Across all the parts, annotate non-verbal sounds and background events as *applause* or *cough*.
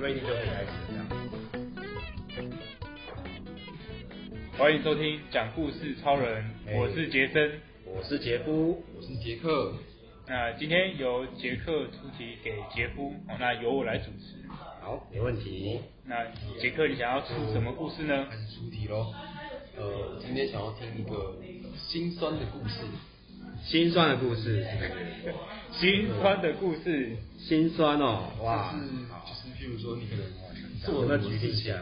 Ready 就可以开始这样。欢迎收听讲故事超人，我是杰森，我是杰夫，我是杰克。那今天由杰克出题给杰夫，那由我来主持。好，没问题。那杰克，你想要出什么故事呢？开始出题喽。呃，今天想要听一个心酸的故事。心酸的故事。心酸的故事。心酸哦，哇。就是就是，譬如说你可能做了什么事情。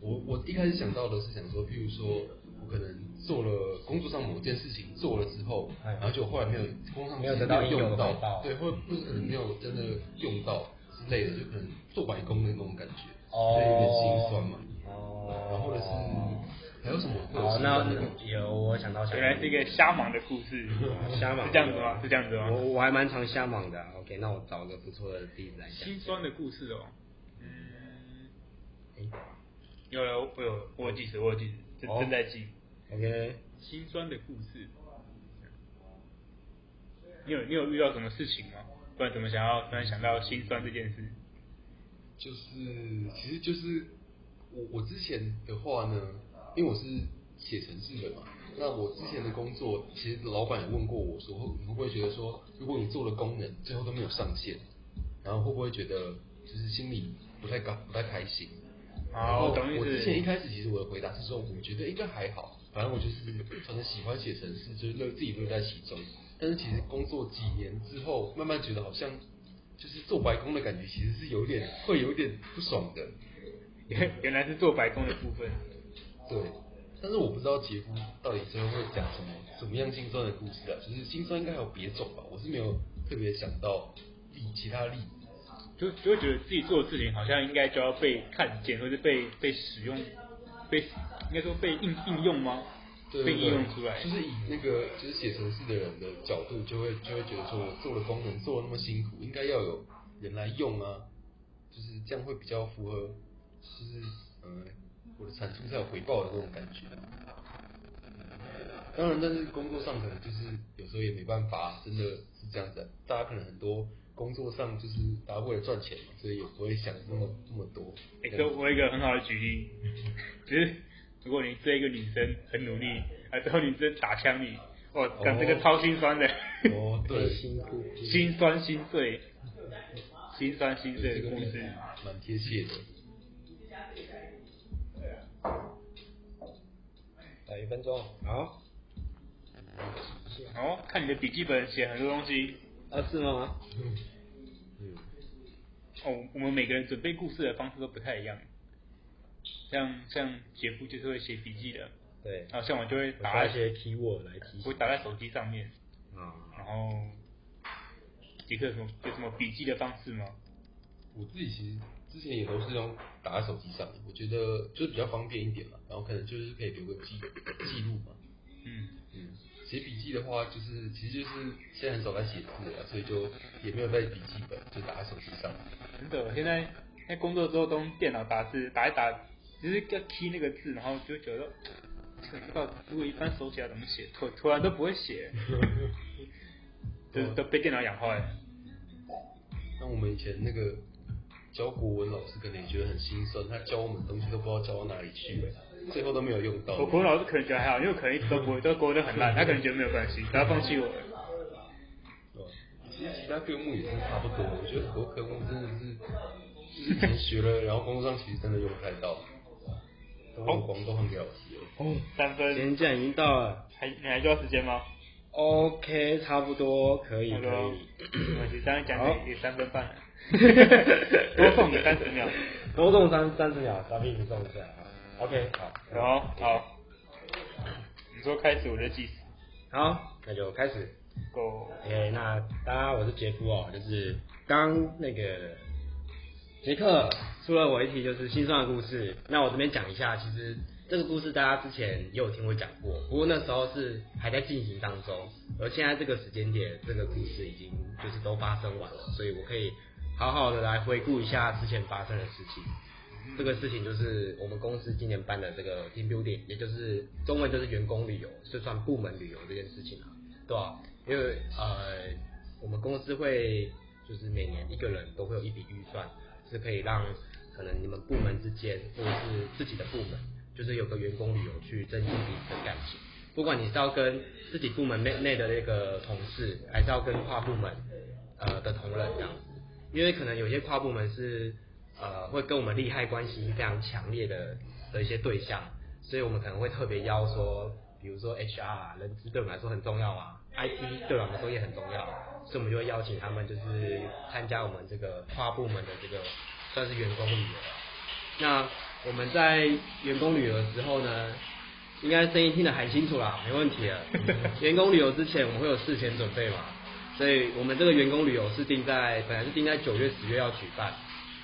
我我一开始想到的是想说，譬如说我可能做了工作上某件事情做了之后，然后就后来没有工作上没有得到用到，对，或者或者可能没有真的用到。之类的，就可能做白工的那种感觉，所以有点心酸嘛。哦。然后或者是还有什么？好，那有我想到，原来是一个瞎忙的故事。*laughs* 瞎忙。是这样子吗？是这样子吗？我我还蛮常瞎忙的。OK，那我找个不错的例子来讲。心酸的故事哦。嗯。有有我有我有记时我有记时正正在记。OK。心酸的故事。你有你有遇到什么事情吗？不然怎么想要突然想到心酸这件事？就是，其实就是我我之前的话呢，因为我是写程式的嘛，那我之前的工作，其实老板也问过我说，你会不会觉得说，如果你做了功能最后都没有上线，然后会不会觉得就是心里不太高不太开心？然后我之前一开始其实我的回答是说，我觉得应该还好，反正我就是反正喜欢写程式，就是乐自己乐在其中。但是其实工作几年之后，慢慢觉得好像就是做白工的感觉，其实是有点会有点不爽的。原 *laughs* 原来是做白工的部分。对，但是我不知道杰夫到底最后会讲什么怎么样心酸的故事啊？就是心酸应该还有别种吧？我是没有特别想到例其他例子。就就会觉得自己做的事情好像应该就要被看见，或者被被使用，被应该说被应应用吗？对对对，被应用出来，就是以那个就是写程式的人的角度，就会就会觉得说，我做的功能做的那么辛苦，应该要有人来用啊，就是这样会比较符合，就是嗯，我的产出才有回报的那种感觉。当然，但是工作上可能就是有时候也没办法，真的是这样子。大家可能很多工作上就是大家为了赚钱嘛，所以也不会想那么那么多。哎、欸，我有一个很好的举例，就是。如果你追一个女生很努力，啊，最后女生打枪你，哇，讲这个超心酸的，哦，对，辛苦，心酸心碎，心酸心碎的故事，蛮贴切的。来一分钟，好。哦，看你的笔记本写很多东西，啊，是吗？嗯。哦，我们每个人准备故事的方式都不太一样。像像杰夫就是会写笔记的，对，然后像我就会打一些 keyword 来提醒，会打在手机上面，啊、嗯，然后杰克有什么有什么笔记的方式吗？我自己其实之前也都是用打在手机上，我觉得就是比较方便一点嘛，然后可能就是可以留个记记录嘛，嗯嗯，写笔记的话就是其实就是现在很少在写字了，所以就也没有带笔记本，就打在手机上。真的，现在在工作之后都用电脑打字，打一打。只是要 key 那个字，然后就觉得，不知道如果一般手写要怎么写，突突然都不会写，*laughs* 就都被电脑养坏了。那我们以前那个教国文老师可能也觉得很心酸，他教我们东西都不知道教到哪里去了，最后都没有用到。我国文老师可能觉得还好，因为可能一直都国都国文都很烂，他可能觉得没有关系，他放弃我了。其实其他科目也是差不多，我觉得很多科目真的是，就是以前学了，然后工作上其实真的用不太到。哦，广东很了不哦，三分，时间已经到了，还你还需要时间吗？OK，差不多可以可以。没关系，刚刚讲也三分半了，*laughs* 多送你三十秒，多送三三十秒，把币子送一下。OK，好，好，好，你说开始我就计时，好，那就开始。Go。OK，那大家我是杰夫哦，就是刚那个。杰克出了我一题，就是心酸的故事。那我这边讲一下，其实这个故事大家之前也有听我讲过，不过那时候是还在进行当中，而现在这个时间点，这个故事已经就是都发生完了，所以我可以好好的来回顾一下之前发生的事情。这个事情就是我们公司今年办的这个 team building，也就是中文就是员工旅游，是算部门旅游这件事情啊，对吧？因为呃，我们公司会就是每年一个人都会有一笔预算，是可以让可能你们部门之间或者是自己的部门，就是有个员工旅游去增进彼此的感情。不管你是要跟自己部门内内的那个同事，还是要跟跨部门呃的同仁这样子，因为可能有些跨部门是呃会跟我们利害关系非常强烈的的一些对象，所以我们可能会特别邀说，比如说 HR 人资对我们来说很重要啊，IT 对我们来说也很重要，所以我们就会邀请他们就是参加我们这个跨部门的这个算是员工旅游。那我们在员工旅游的时候呢，应该声音听得很清楚啦，没问题了。*laughs* 员工旅游之前我们会有事前准备嘛，所以我们这个员工旅游是定在本来是定在九月十月要举办，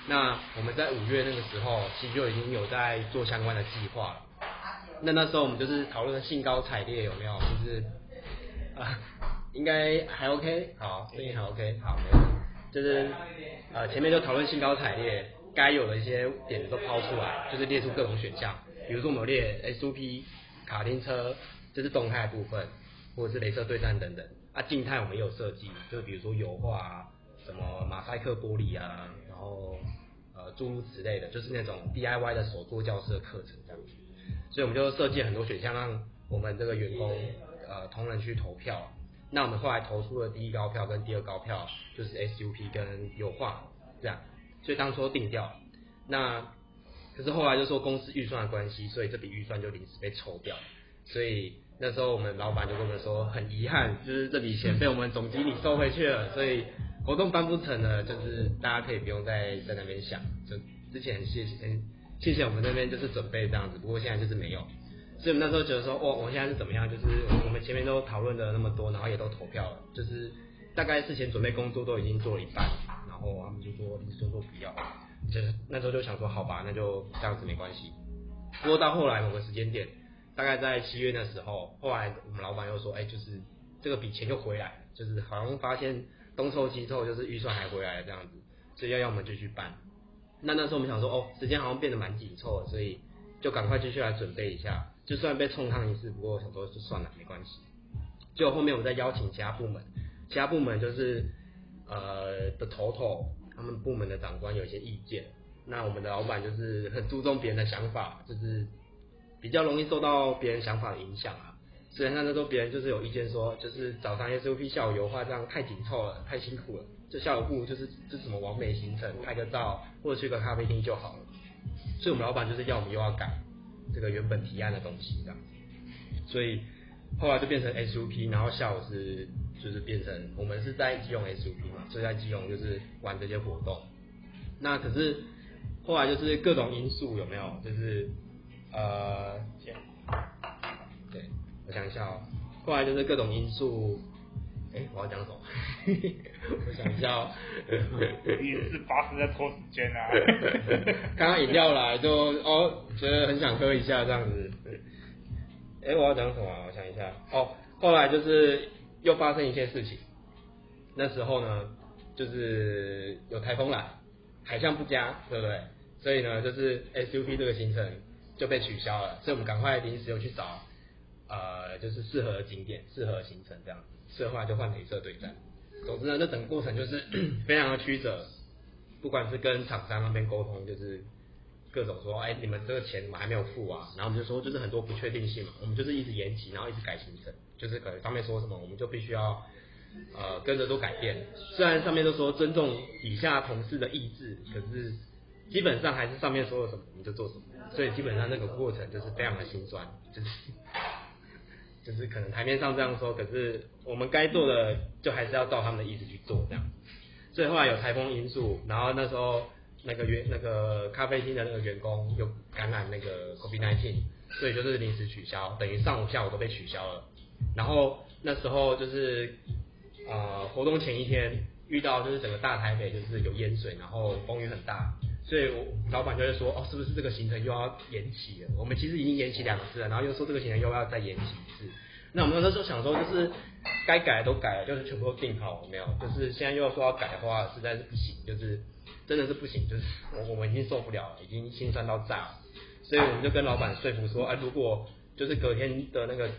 那我们在五月那个时候其实就已经有在做相关的计划了。那那时候我们就是讨论的兴高采烈有没有？就是啊，*laughs* 应该还 OK，好，声音还 OK，好，没问题。就是呃前面就讨论兴高采烈，该有的一些点都抛出来，就是列出各种选项，比如说我们有列 SUP。卡丁车，这是动态部分，或者是镭射对战等等。啊，静态我们也有设计，就比如说油画啊，什么马赛克玻璃啊，然后呃诸如此类的，就是那种 DIY 的手作教室的课程这样子。所以我们就设计很多选项，让我们这个员工呃同仁去投票。那我们后来投出了第一高票跟第二高票，就是 SUP 跟油画这样，所以当初定掉。那可是后来就说公司预算的关系，所以这笔预算就临时被抽掉。所以那时候我们老板就跟我们说，很遗憾，就是这笔钱被我们总经理收回去了，所以活动办不成了。就是大家可以不用再在那边想，就之前谢谢谢谢我们那边就是准备这样子，不过现在就是没有。所以我们那时候觉得说，哦，我现在是怎么样？就是我们前面都讨论了那么多，然后也都投票了，就是大概事前准备工作都已经做了一半，然后他们就说临时就说不要。就是那时候就想说，好吧，那就这样子没关系。不过到后来某个时间点，大概在七月的时候，后来我们老板又说，哎，就是这个笔钱就回来，就是好像发现东凑西凑，就是预算还回来了这样子，所以要要我们继续办。那那时候我们想说，哦，时间好像变得蛮紧凑的，所以就赶快继续来准备一下。就算被冲康一次，不过想说就算了，没关系。就后面我再邀请其他部门，其他部门就是呃的头头。他们部门的长官有一些意见，那我们的老板就是很注重别人的想法，就是比较容易受到别人想法的影响啊。所以那时候别人就是有意见说，就是早上 SUP，下午油画这样太紧凑了，太辛苦了，就下午不如就是这什么完美行程，拍个照或者去个咖啡厅就好了。所以我们老板就是要我们又要改这个原本提案的东西这样，所以后来就变成 SUP，然后下午是。就是变成我们是在基隆 SUP 嘛，所以在基隆就是玩这些活动。那可是后来就是各种因素有没有？就是呃，对，我想一下哦。后来就是各种因素，哎，我要讲什么？*laughs* 我想一下哦。一定是发生在拖时间啊。*laughs* 刚刚饮料来就哦，觉得很想喝一下这样子。哎，我要讲什么？我想一下。哦，后来就是。又发生一件事情，那时候呢，就是有台风来，海象不佳，对不对？所以呢，就是 SUP 这个行程就被取消了，所以我们赶快临时又去找，呃，就是适合的景点、适合的行程这样子，所以后来就换镭射对战。总之呢，这整个过程就是 *clears throat* 非常的曲折，不管是跟厂商那边沟通，就是各种说，哎，你们这个钱我还没有付啊，然后我们就说，就是很多不确定性嘛，我们就是一直延期，然后一直改行程。就是可能上面说什么，我们就必须要呃跟着都改变。虽然上面都说尊重底下同事的意志，可是基本上还是上面说了什么我们就做什么。所以基本上那个过程就是非常的心酸，就是 *laughs* 就是可能台面上这样说，可是我们该做的就还是要照他们的意思去做这样。所以后来有台风因素，然后那时候那个员那个咖啡厅的那个员工又感染那个 COVID-19，所以就是临时取消，等于上午下午都被取消了。然后那时候就是，呃，活动前一天遇到就是整个大台北就是有淹水，然后风雨很大，所以我老板就会说，哦，是不是这个行程又要延期了？我们其实已经延期两次了，然后又说这个行程又要再延期一次。那我们那时候想说，就是该改的都改了，就是全部都定好了没有？就是现在又要说要改的话，实在是不行，就是真的是不行，就是我我们已经受不了了，已经心酸到炸了。所以我们就跟老板说服说，啊，如果就是隔天的那个。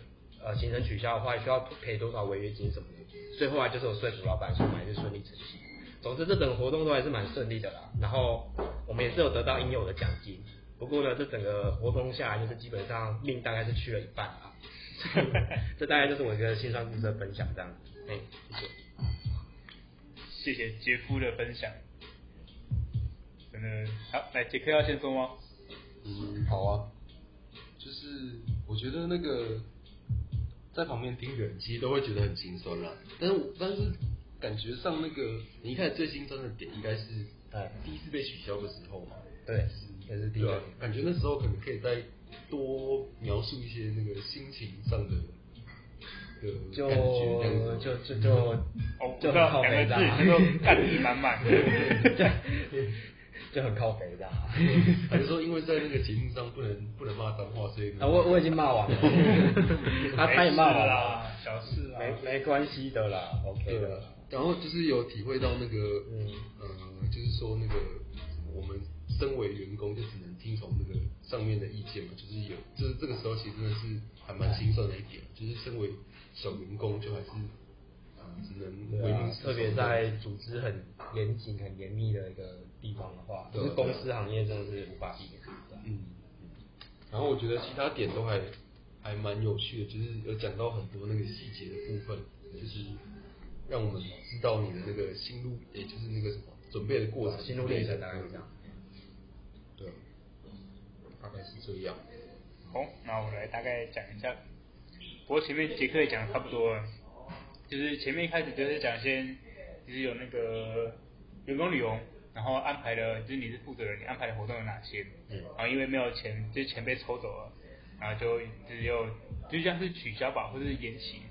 呃行程取消的话，需要赔多少违约金什么的，所以后来就是我说服老板说还是顺利成行。总之这整个活动都还是蛮顺利的啦，然后我们也是有得到应有的奖金。不过呢，这整个活动下来就是基本上命大概是去了一半啊。*laughs* 这大概就是我一个心酸故事的分享这样子。哎，谢谢。谢谢杰夫的分享。真的好，来杰克要先说吗？嗯，好啊。就是我觉得那个在旁边听人，其实都会觉得很心酸啦。但是但是感觉上那个你一开始最心酸的点，应该是哎。第一次被取消的时候嘛。对。也是第一个，感觉那时候可能可以再多描述一些那个心情上的的感觉，就就就就哦，*laughs* 就很靠北的，那个干意满满，对，就很靠北的。还是说因为在那个节目上不能不能骂脏话，所以啊，我我已经骂完了，*laughs* 他他也骂完了，小事啊，没没关系的啦，OK 的。然后就是有体会到那个，嗯呃，就是说那个我们。身为员工就只能听从那个上面的意见嘛，就是有，就是这个时候其实真的是还蛮心酸的一点，就是身为小员工就还是只能。特别在组织很严谨、很严密的一个地方的话，就是公司行业真的是无法避免。嗯，然后我觉得其他点都还还蛮有趣的，就是有讲到很多那个细节的部分，就是让我们知道你的那个心路，也就是那个什么准备的过程，心路历程大概是这样。对，大概是这样。好，那我来大概讲一下。不过前面杰克也讲的差不多了，就是前面一开始就是讲先，就是有那个员工旅游，然后安排的，就是你是负责人，你安排的活动有哪些？嗯。然后因为没有钱，就是钱被抽走了，然后就只有就像是取消吧，或者是延期，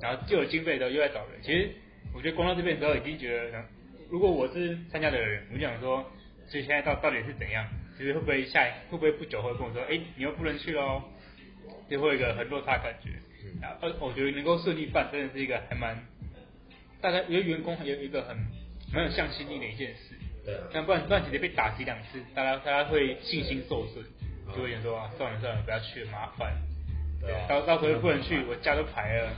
然后就有经费的又在找人。其实我觉得光到这边的时候已经觉得，如果我是参加的人，我就想说，所以现在到到底是怎样？其实会不会下会不会不久会跟我说，哎、欸，你又不能去喽？就会有一个很落差感觉。然后，我觉得能够顺利办，真的是一个还蛮，大家因为员工有一个很蛮有向心力的一件事。对。但不然不然，直接被打击两次，大家大家会信心受损，就会想说啊，算了算了，不要去了，麻烦。对。到到时候不能去，我假都排了。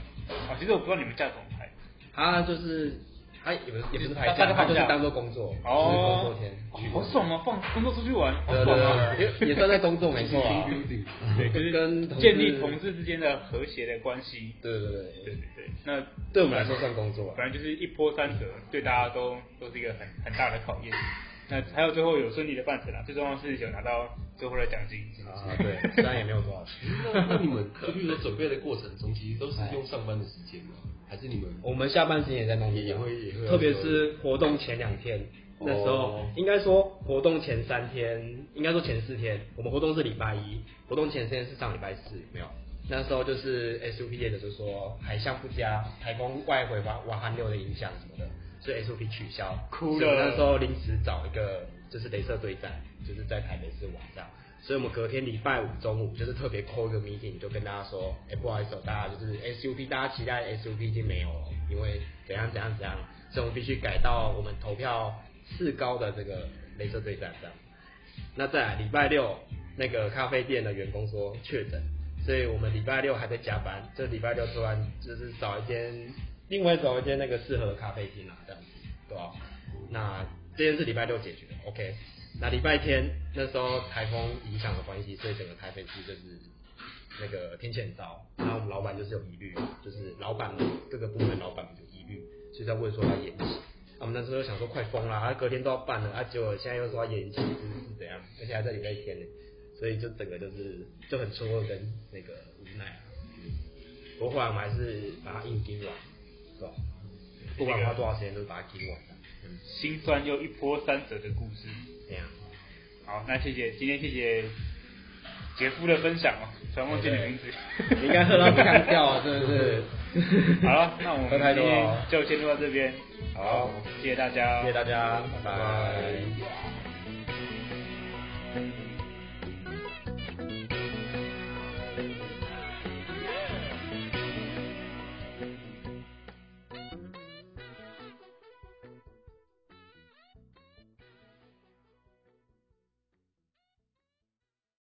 啊，其实我不知道你们假怎么牌。他就是。他也不是也不是排假，他就是当做工作，就是工作天。好爽啊！放工作出去玩，好爽啊！也也算在工作没错啊。*laughs* 对，就是跟建立同事之间的和谐的关系。对对对对对对。那对我们来说算工作，反正就是一波三折，对大家都都是一个很很大的考验。那还有最后有顺利的办成了，最重要是有拿到最后的奖金。啊，对，虽然也没有多少钱。那那你们就比如说准备的过程中，其实都是用上班的时间吗？还是你们？我们下班时间也在弄，也会也会。特别是活动前两天，那时候应该说活动前三天，应该说前四天，我们活动是礼拜一，活动前四天是上礼拜四，没有。那时候就是 SUP 业者就说海象不佳，台风外围瓦瓦寒流的影响什么的，所以 SUP 取消。哭了。所以那时候临时找一个就是镭射对战，就是在台北市晚上。所以我们隔天礼拜五中午就是特别 call 一个 meeting，就跟大家说，哎、欸，不好意思，大家就是 SUP，大家期待的 SUP 已经没有了，因为怎样怎样怎样，所以我们必须改到我们投票次高的这个镭射对战这样。那再来礼拜六，那个咖啡店的员工说确诊，所以我们礼拜六还在加班，这礼拜六突然就是找一间，另外找一间那个适合的咖啡厅啊，这样子，对吧？那这件事礼拜六解决，OK。那礼拜天那时候台风影响的关系，所以整个台北市就是那个天气很糟。然后我们老板就是有疑虑，就是老板各个部门老板们有疑虑，所以在问说要延期。我们那时候想说快疯了，啊隔天都要办了，啊结果现在又说要延期，是是怎样？而且还在礼拜天呢，所以就整个就是就很错愕跟那个无奈啊。不过后来我们还是把它硬盯完，是吧？不管花多少时间，都把它听完。嗯，心酸又一波三折的故事。这样，好，那谢谢今天谢谢杰夫的分享哦，突然忘记你名字，你应该喝到干掉啊，是不是？*laughs* 好了，那我们今天就先录到这边，好，谢谢大家，谢谢大家，拜拜。